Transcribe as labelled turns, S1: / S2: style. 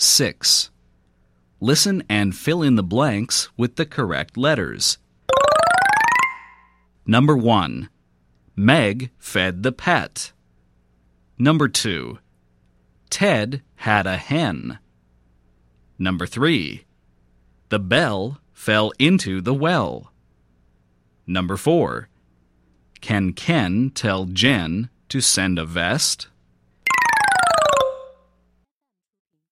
S1: 6. Listen and fill in the blanks with the correct letters. Number 1. Meg fed the pet. Number 2. Ted had a hen. Number 3. The bell fell into the well. Number 4. Can Ken tell Jen to send a vest?